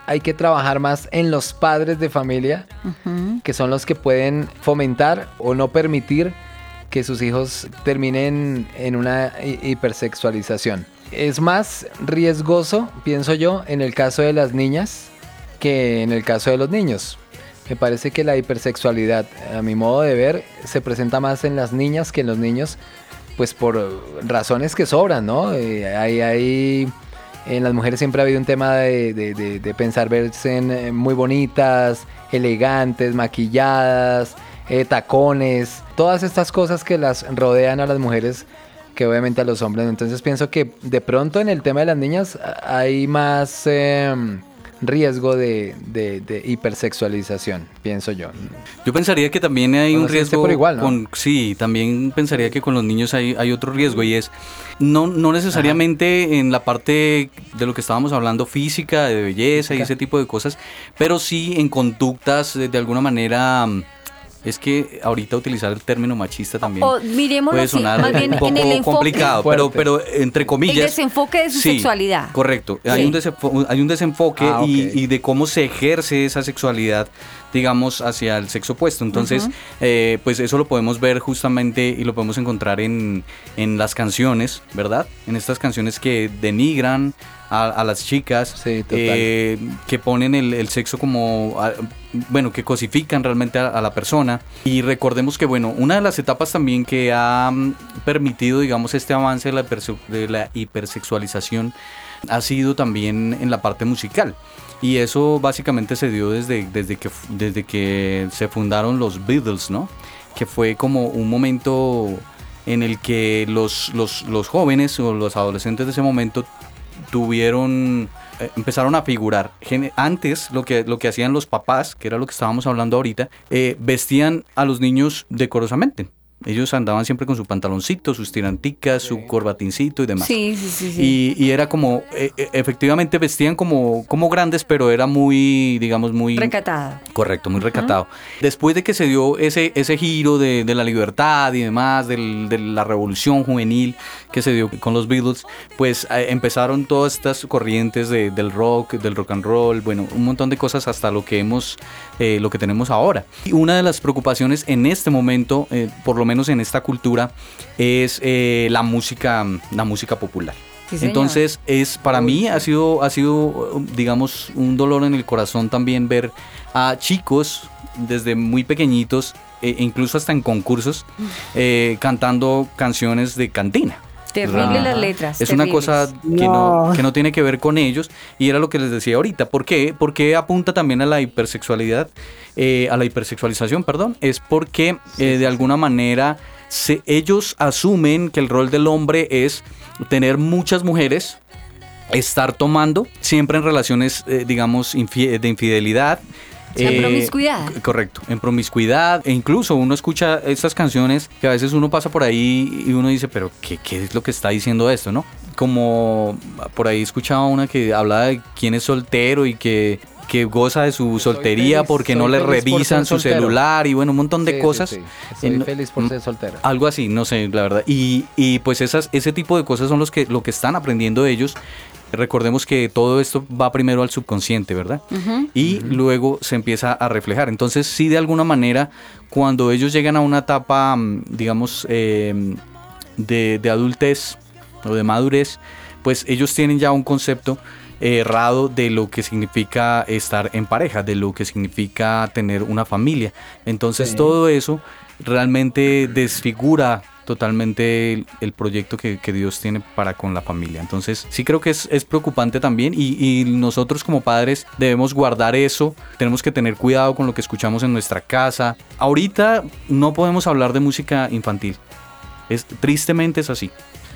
hay que trabajar más en los padres de familia, uh -huh. que son los que pueden fomentar o no permitir que sus hijos terminen en una hipersexualización. Es más riesgoso, pienso yo, en el caso de las niñas que en el caso de los niños. Me parece que la hipersexualidad, a mi modo de ver, se presenta más en las niñas que en los niños, pues por razones que sobran, ¿no? Eh, hay, hay, en las mujeres siempre ha habido un tema de, pensar verse eh, muy bonitas, elegantes, maquilladas, eh, tacones, todas estas cosas que las rodean a las mujeres que obviamente a los hombres. Entonces pienso que de pronto en el tema de las niñas hay más eh, riesgo de, de, de, hipersexualización, pienso yo. Yo pensaría que también hay un riesgo por igual, ¿no? con, sí, también pensaría que con los niños hay, hay otro riesgo y es no, no necesariamente Ajá. en la parte de lo que estábamos hablando física, de belleza y ese tipo de cosas, pero sí en conductas de, de alguna manera Es que ahorita utilizar el término machista también O puede así, sonar más bien un poco en el enfoque. complicado, pero, pero entre comillas. El desenfoque de su sí, sexualidad. Correcto. Hay, un desenfo- hay un desenfoque Ah, y, y de cómo se ejerce esa sexualidad, digamos, hacia el sexo opuesto. Entonces, eh, pues eso lo podemos ver justamente y lo podemos encontrar en, en las canciones, ¿verdad? En estas canciones que denigran a, a las chicas, Sí, total. eh, que ponen el, el sexo como, a- bueno, que cosifican realmente a, a la persona. Y recordemos que, bueno, una de las etapas también que ha mm, permitido, digamos, este avance de la, de la hipersexualización ha sido también en la parte musical. Y eso básicamente se dio desde, desde, que, desde que se fundaron los Beatles, ¿no? Que fue como un momento en el que los, los, los jóvenes o los adolescentes de ese momento tuvieron eh, empezaron a figurar. Antes lo que lo que hacían los papás que era lo que estábamos hablando ahorita eh, vestían a los niños decorosamente ellos andaban siempre con su pantaloncito sus tiranticas su corbatincito y demás Sí, sí, sí. sí. y, y era como eh, efectivamente vestían como como grandes pero era muy digamos muy Recatada. Correcto, muy recatado. Después de que se dio ese, ese giro de, de la libertad y demás, del- de la revolución juvenil que se dio con los Beatles, pues eh, empezaron todas estas corrientes de- del rock, del rock and roll, bueno, un montón de cosas hasta lo que hemos, eh, lo que tenemos ahora. Y una de las preocupaciones en este momento, eh, por lo menos en esta cultura, es eh, la música, la música popular. Sí. Entonces es para mí ha sido ha sido digamos un dolor en el corazón también ver a chicos desde muy pequeñitos e incluso hasta en concursos eh, cantando canciones de cantina. Terrible las letras. Es una cosa que no. No. que no tiene que ver con ellos y era lo que les decía ahorita. ¿Por qué? Porque apunta también a la hipersexualidad, eh, a la hipersexualización, perdón. Es porque eh, de alguna manera se- ellos asumen que el rol del hombre es tener muchas mujeres, estar tomando, siempre en relaciones, eh, digamos, infie- de infidelidad. Sea, promiscuidad. c- Correcto, en promiscuidad. E incluso uno escucha estas canciones que a veces uno pasa por ahí y uno dice, pero ¿qué, qué es lo que está diciendo esto, no? Como por ahí escuchaba una que hablaba de quién es soltero y que que goza de su soltería feliz, porque no le revisan su soltero. celular y bueno, un montón de Sí, cosas. sí. Estoy En- feliz por ser soltero. algo así, no sé, la verdad. Y, y pues esas, ese tipo de cosas son los que, lo que están aprendiendo ellos. Recordemos que todo esto va primero al subconsciente, ¿verdad? Y luego se empieza a reflejar. Entonces, sí, de alguna manera, cuando ellos llegan a una etapa, mm, digamos, eh, de, de adultez o de madurez, pues ellos tienen ya un concepto errado de lo que significa estar en pareja, de lo que significa tener una familia. Entonces todo eso realmente desfigura totalmente el, el proyecto que, que Dios tiene para con la familia. Entonces sí creo que es, es preocupante también y, y nosotros como padres debemos guardar eso, tenemos que tener cuidado con lo que escuchamos en nuestra casa. Ahorita no podemos hablar de música infantil. Es, tristemente es así.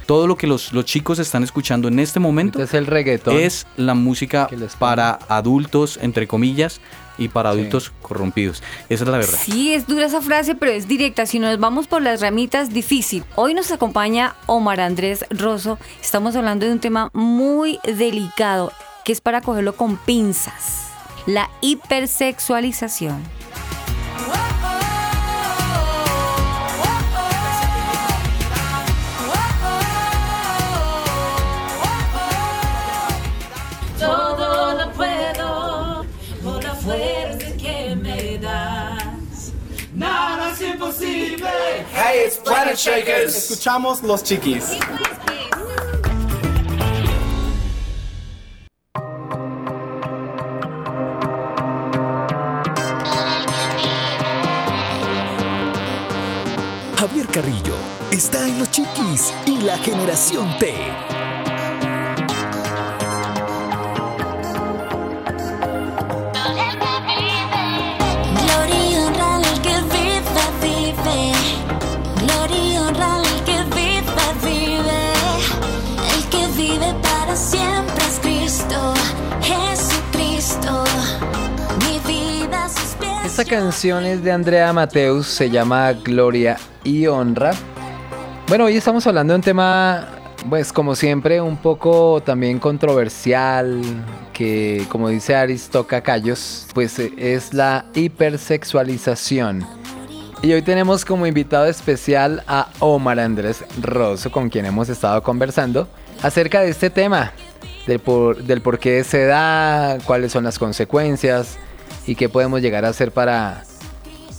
Todo lo que los, los chicos están escuchando en este momento Entonces el reggaetón. es la música para adultos, entre comillas, y para Sí. adultos corrompidos. Esa es la verdad. Sí, es dura esa frase, pero es directa. Si nos vamos por las ramitas, difícil. Hoy nos acompaña Omar Andrés Rosso. Estamos hablando de un tema muy delicado, que es para cogerlo con pinzas. La hipersexualización. Hey, it's Planet Shakers. Escuchamos Los Chiquis. Javier Carrillo está en Los Chiquis y la generación T. Esta canción es de Andrea Mateus, se llama Gloria y Honra. Bueno, hoy estamos hablando de un tema, pues como siempre, un poco también controversial, que como dice Aris, toca callos, pues es la hipersexualización. Y hoy tenemos como invitado especial a Omar Andrés Rosso, con quien hemos estado conversando acerca de este tema, del por qué se da, cuáles son las consecuencias y qué podemos llegar a hacer para,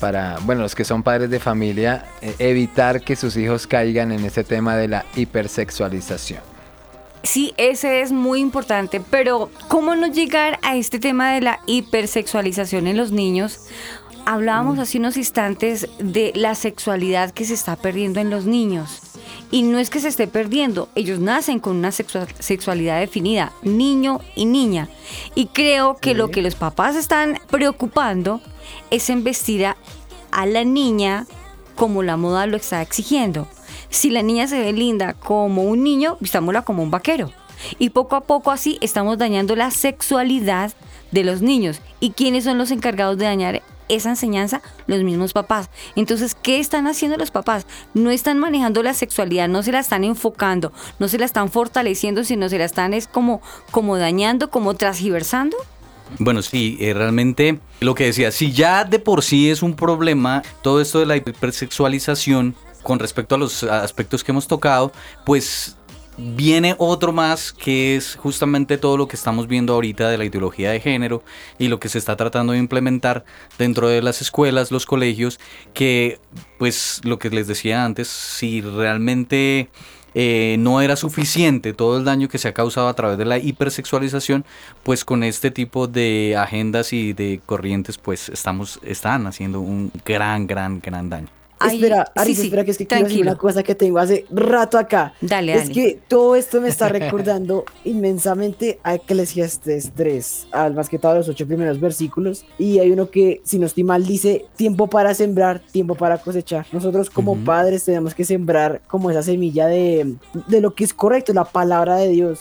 para bueno, los que son padres de familia, eh, evitar que sus hijos caigan en ese tema de la hipersexualización. Sí, ese es muy importante, pero ¿cómo no llegar a este tema de la hipersexualización en los niños? Hablábamos hace unos instantes de la sexualidad que se está perdiendo en los niños. Y no es que se esté perdiendo, ellos nacen con una sexua- sexualidad definida, niño y niña. Y creo que lo que los papás están preocupando es en vestir a, a la niña como la moda lo está exigiendo. Si la niña se ve linda como un niño, vistámosla como un vaquero. Y poco a poco así estamos dañando la sexualidad de los niños. ¿Y quiénes son los encargados de dañar esa enseñanza? Los mismos papás. Entonces, ¿qué están haciendo los papás? No están manejando la sexualidad, no se la están enfocando, no se la están fortaleciendo, sino se la están es como, como dañando, como transgiversando. Bueno, sí, eh, realmente lo que decía, si ya de por sí es un problema todo esto de la hipersexualización con respecto a los aspectos que hemos tocado, pues viene otro más que es justamente todo lo que estamos viendo ahorita de la ideología de género y lo que se está tratando de implementar dentro de las escuelas, los colegios, que pues lo que les decía antes, si realmente eh, no era suficiente todo el daño que se ha causado a través de la hipersexualización, pues con este tipo de agendas y de corrientes, pues estamos, están haciendo un gran, gran, gran daño. Espera, sí, Aris, sí, espera que es que quiero decir tranquilo. una cosa que tengo hace rato acá. Dale, es dale. que todo esto me está recordando inmensamente a Eclesiastes 3, al más que todo los ocho primeros versículos. Y hay uno que, si no estoy mal, dice tiempo para sembrar, tiempo para cosechar. Nosotros como Ujú. padres tenemos que sembrar como esa semilla de, de lo que es correcto, la palabra de Dios.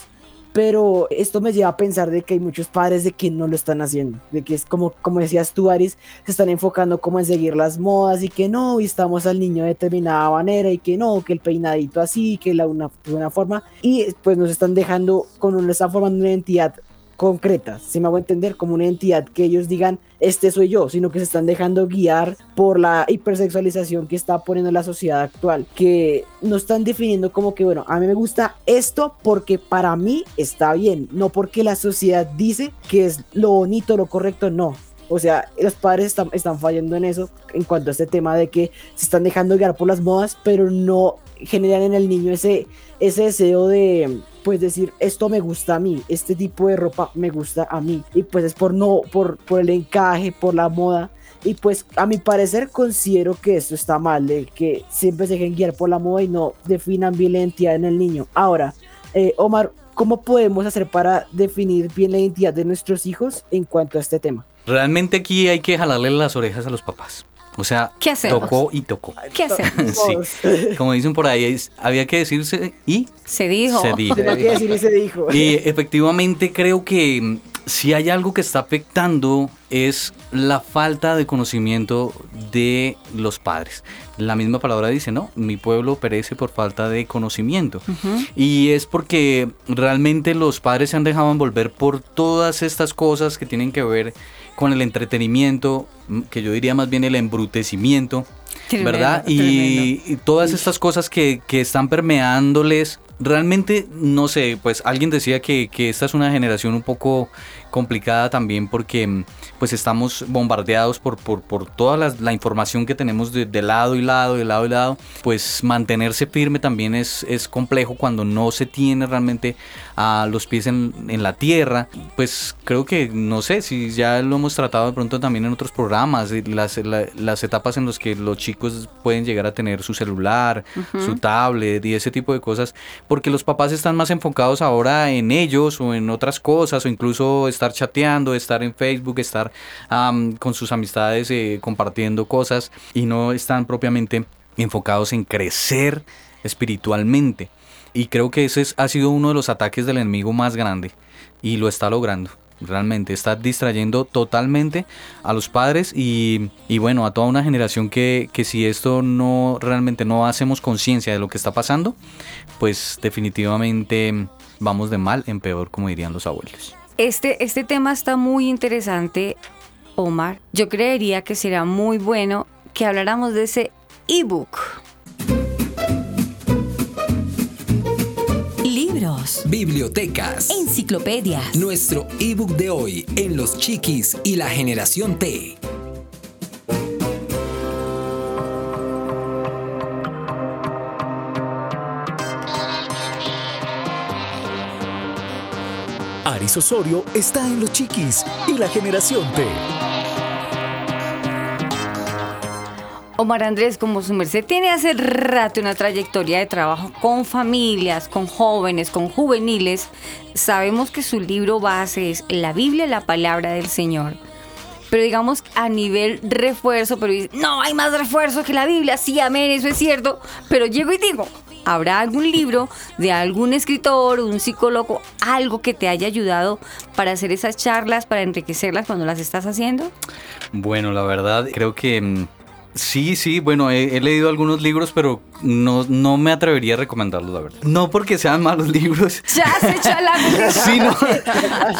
Pero esto me lleva a pensar de que hay muchos padres de que no lo están haciendo, de que es como, como decías tú, Aris, se están enfocando como en seguir las modas y que no, y estamos al niño de determinada manera y que no, que el peinadito así, que la una, una forma, y pues nos están dejando, con un, están formando una identidad concreta, si me hago entender, como una entidad que ellos digan, este soy yo, sino que se están dejando guiar por la hipersexualización que está poniendo la sociedad actual, que no están definiendo como que, bueno, a mí me gusta esto porque para mí está bien, no porque la sociedad dice que es lo bonito, lo correcto, no. O sea, los padres están, están fallando en eso en cuanto a este tema de que se están dejando guiar por las modas, pero no generan en el niño ese, ese deseo de, pues decir, esto me gusta a mí, este tipo de ropa me gusta a mí. Y pues es por no, por, por el encaje, por la moda. Y pues a mi parecer considero que esto está mal, de que siempre se dejen guiar por la moda y no definan bien la identidad en el niño. Ahora, eh, Omar, ¿cómo podemos hacer para definir bien la identidad de nuestros hijos en cuanto a este tema? Realmente aquí hay que jalarle las orejas a los papás. O sea, ¿Qué tocó y tocó. ¿Qué hacemos? Sí. Como dicen por ahí, es- había que decirse y Se dijo. se dijo. Tenía que decir y se dijo. Y efectivamente creo que mm, si hay algo que está afectando es la falta de conocimiento de los padres. La misma palabra dice, ¿no? Mi pueblo perece por falta de conocimiento. Y es porque realmente los padres se han dejado envolver por todas estas cosas que tienen que ver con el entretenimiento, que yo diría más bien el embrutecimiento, Tremendo, ¿verdad? Y, y todas estas cosas que, que están permeándoles, realmente, no sé, pues alguien decía que, que esta es una generación un poco complicada también porque mm, pues estamos bombardeados por, por, por toda la, la información que tenemos de, de lado y lado, de lado y lado, pues mantenerse firme también es, es complejo cuando no se tiene realmente a los pies en, en la tierra, pues creo que, no sé, si ya lo hemos tratado de pronto también en otros programas, y las, la- las etapas en las que los chicos pueden llegar a tener su celular, Ujú. su tablet y ese tipo de cosas, porque los papás están más enfocados ahora en ellos o en otras cosas, o incluso estar chateando, estar en Facebook, estar am, con sus amistades eh, compartiendo cosas y no están propiamente enfocados en crecer espiritualmente. Y creo que ese es- ha sido uno de los ataques del enemigo más grande y lo está logrando. Realmente está distrayendo totalmente a los padres y, y bueno, a toda una generación que, que si esto no realmente no hacemos conciencia de lo que está pasando, pues definitivamente vamos de mal en peor, como dirían los abuelos. Este, este tema está muy interesante, Omar. Yo creería que será muy bueno que habláramos de ese ebook. Libros, Bibliotecas. enciclopedias, Nuestro ebook de hoy en Los Chiquis y la Generación T. Aris Osorio está en Los Chiquis y la generación T. Omar Andrés, como su merced tiene hace rato una trayectoria de trabajo con familias, con jóvenes, con juveniles, sabemos que su libro base es la Biblia, la palabra del Señor. Pero digamos a nivel refuerzo, pero dice, no hay más refuerzo que la Biblia, sí, amén, eso es cierto. Pero llego y digo, ¿habrá algún libro de algún escritor, un psicólogo, algo que te haya ayudado para hacer esas charlas, para enriquecerlas cuando las estás haciendo? Bueno, la verdad, creo que mm, sí, sí, bueno, he, he leído algunos libros, pero no, no me atrevería a recomendarlos, la verdad. No porque sean malos libros, Ya se echa la sino,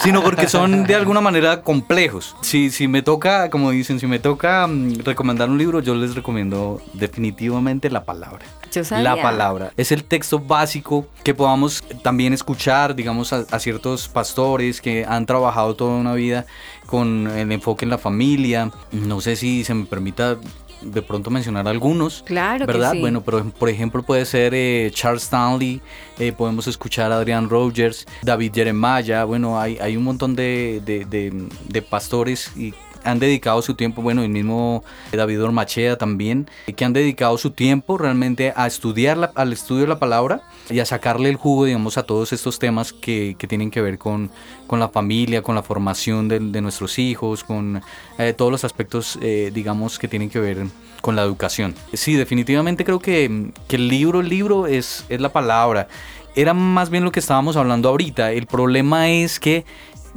sino porque son de alguna manera complejos. Si, si me toca, como dicen, si me toca mm, recomendar un libro, yo les recomiendo definitivamente la palabra. Yo sabía. La palabra. Es el texto básico que podamos también escuchar, digamos, a, a ciertos pastores que han trabajado toda una vida con el enfoque en la familia. No sé si se me permita de pronto mencionar algunos. Claro que ¿Verdad? sí. Bueno, pero por ejemplo puede ser eh, Charles Stanley, eh, podemos escuchar a Adrian Rogers, David Jeremiah, bueno, hay, hay un montón de, de- de- de pastores y han dedicado su tiempo, bueno, el mismo David Ormachea también, eh, que han dedicado su tiempo realmente a estudiar, la- al estudio de la palabra y a sacarle el jugo, digamos, a todos estos temas que, que tienen que ver con, con la familia, con la formación de, de nuestros hijos, con eh, todos los aspectos, eh, digamos, que tienen que ver con la educación. Sí, definitivamente creo que, que el libro, el libro es, es la palabra. Era más bien lo que estábamos hablando ahorita. El problema es que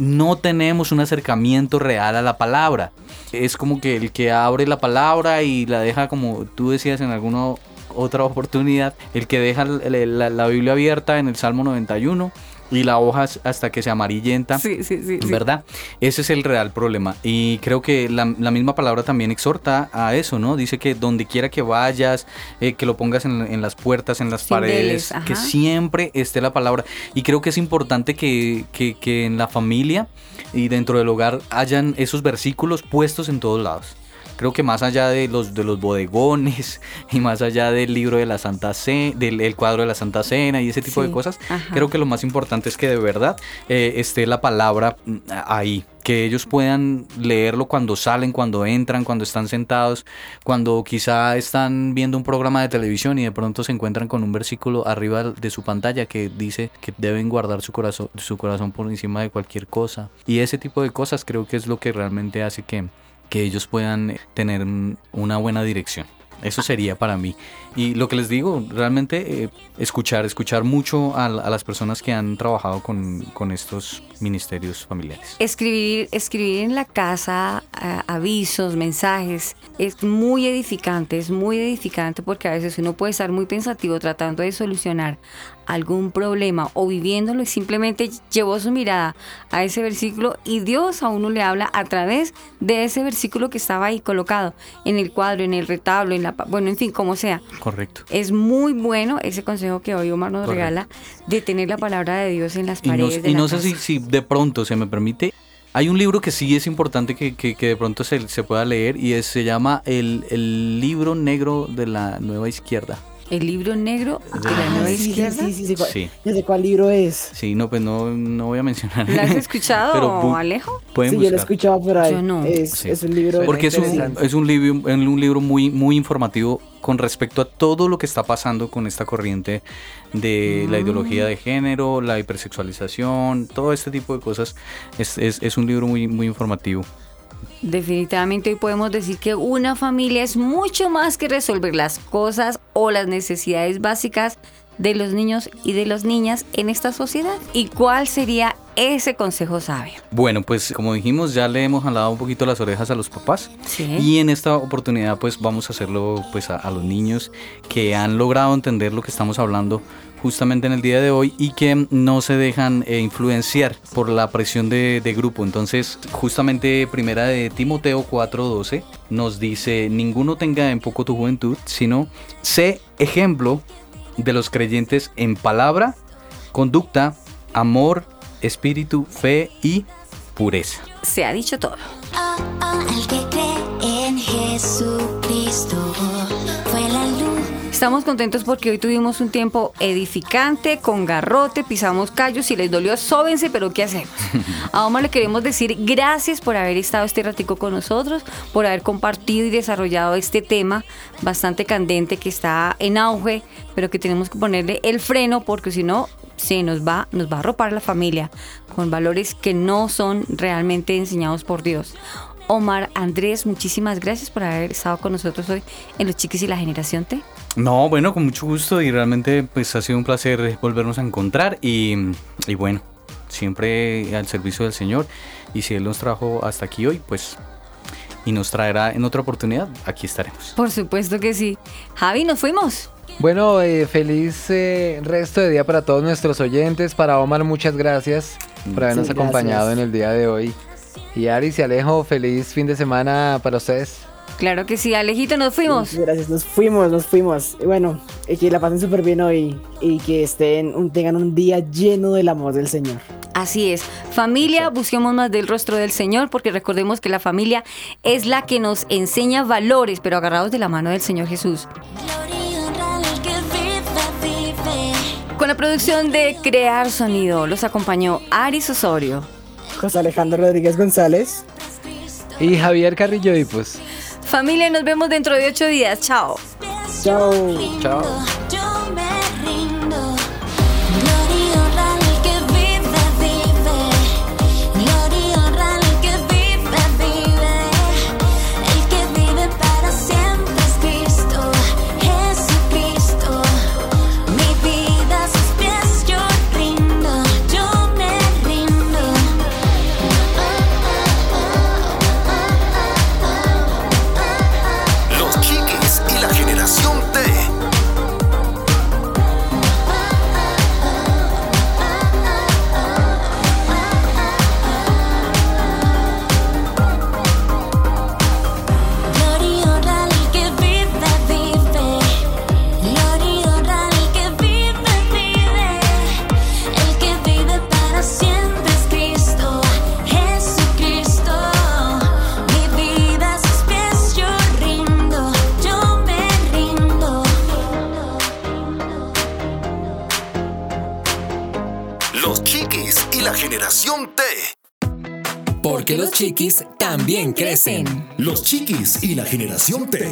no tenemos un acercamiento real a la palabra. Es como que el que abre la palabra y la deja como tú decías en alguna otra oportunidad, el que deja la, la- Biblia abierta en el Salmo 91 y la hoja hasta que se amarillenta. Sí, sí, sí. sí. ¿Verdad? Ese es el real problema. Y creo que la, la misma palabra también exhorta a eso, ¿no? Dice que donde quiera que vayas, eh, que lo pongas en, en las puertas, en las Cindeles, paredes, que siempre esté la palabra. Y creo que es importante que, que- que en la familia y dentro del hogar hayan esos versículos puestos en todos lados. Creo que más allá de los, de los bodegones y más allá del libro de la Santa Cena, del el cuadro de la Santa Cena y ese tipo Sí, de cosas, ajá. creo que lo más importante es que de verdad eh, esté la palabra mm, ahí, que ellos puedan leerlo cuando salen, cuando entran, cuando están sentados, cuando quizá están viendo un programa de televisión y de pronto se encuentran con un versículo arriba de su pantalla que dice que deben guardar su corazón, su corazón por encima de cualquier cosa. Y ese tipo de cosas creo que es lo que realmente hace que, que ellos puedan tener una buena dirección. Eso sería para mí. Y lo que les digo, realmente eh, escuchar, escuchar mucho a, a las personas que han trabajado con, estos ministerios familiares. Escribir, escribir en la casa a- avisos, mensajes, es muy edificante, es muy edificante porque a veces uno puede estar muy pensativo tratando de solucionar algún problema o viviéndolo y simplemente llevó su mirada a ese versículo y Dios a uno le habla a través de ese versículo que estaba ahí colocado en el cuadro, en el retablo, en la, bueno, en fin, como sea. Correcto. Es muy bueno ese consejo que hoy Omar nos Correcto. regala de tener la palabra de Dios en las Y no, paredes de y la no sé si, si de pronto se me permite. Hay un libro que sí es importante que, que- que de pronto se, se pueda leer y es- se llama el, el libro negro de la nueva izquierda. El libro negro de la Ah, nueva sí, izquierda. Sí, sí, sí, cuál- Sí. ya sé cuál libro es. Sí, no, pues no, no voy a mencionar. ¿Lo has escuchado, Pero Alejo? Pueden Sí, yo lo he buscar. escuchado por ahí. Yo no. Es, Sí. es un libro. Porque es un, es un libro, un libro muy, muy informativo con respecto a todo lo que está pasando con esta corriente de la ideología de género, la hipersexualización, todo este tipo de cosas. Es, es, es un libro muy, muy informativo. Definitivamente hoy podemos decir que una familia es mucho más que resolver las cosas o las necesidades básicas de los niños y de las niñas en esta sociedad. ¿Y cuál sería ese consejo sabio? Bueno, pues como dijimos, ya le hemos jalado un poquito las orejas a los papás. Sí. Y en esta oportunidad pues vamos a hacerlo pues a, a los niños que han logrado entender lo que estamos hablando justamente en el día de hoy y que no se dejan eh, influenciar por la presión de, de grupo. Entonces, justamente primera de Timoteo 4:12 nos dice, ninguno tenga en poco tu juventud, sino sé ejemplo de los creyentes en palabra, conducta, amor, espíritu, fe y pureza. Se ha dicho todo. El que cree en Jesucristo. Estamos contentos porque hoy tuvimos un tiempo edificante, con garrote, pisamos callos, si les dolió, sóbense, pero ¿qué hacemos? A Omar le queremos decir gracias por haber estado este ratico con nosotros, por haber compartido y desarrollado este tema bastante candente que está en auge, pero que tenemos que ponerle el freno porque si no se nos va, nos va a arropar la familia con valores que no son realmente enseñados por Dios. Omar Andrés, muchísimas gracias por haber estado con nosotros hoy en Los Chiquis y la Generación T. No, bueno, con mucho gusto y realmente pues ha sido un placer volvernos a encontrar y, y bueno, siempre al servicio del Señor y si Él nos trajo hasta aquí hoy, pues y nos traerá en otra oportunidad, aquí estaremos. Por supuesto que sí. Javi, nos fuimos. Bueno, eh, feliz eh, resto de día para todos nuestros oyentes. Para Omar, muchas gracias por habernos Sí, acompañado gracias. en el día de hoy. Y Aris y Alejo, feliz fin de semana para ustedes. Claro que sí, Alejito, nos fuimos. Gracias, nos fuimos, nos fuimos. Y bueno, que la pasen súper bien hoy y que estén, un- tengan un día lleno del amor del Señor. Así es. Familia, busquemos más del rostro del Señor, porque recordemos que la familia es la que nos enseña valores, pero agarrados de la mano del Señor Jesús. Con la producción de Crear Sonido, los acompañó Aris Osorio. José Alejandro Rodríguez González. Y Javier Carrillo y pues. Familia, nos vemos dentro de ocho días. Chao. Chao. Chao. Porque los chiquis también crecen. Los chiquis y la generación T.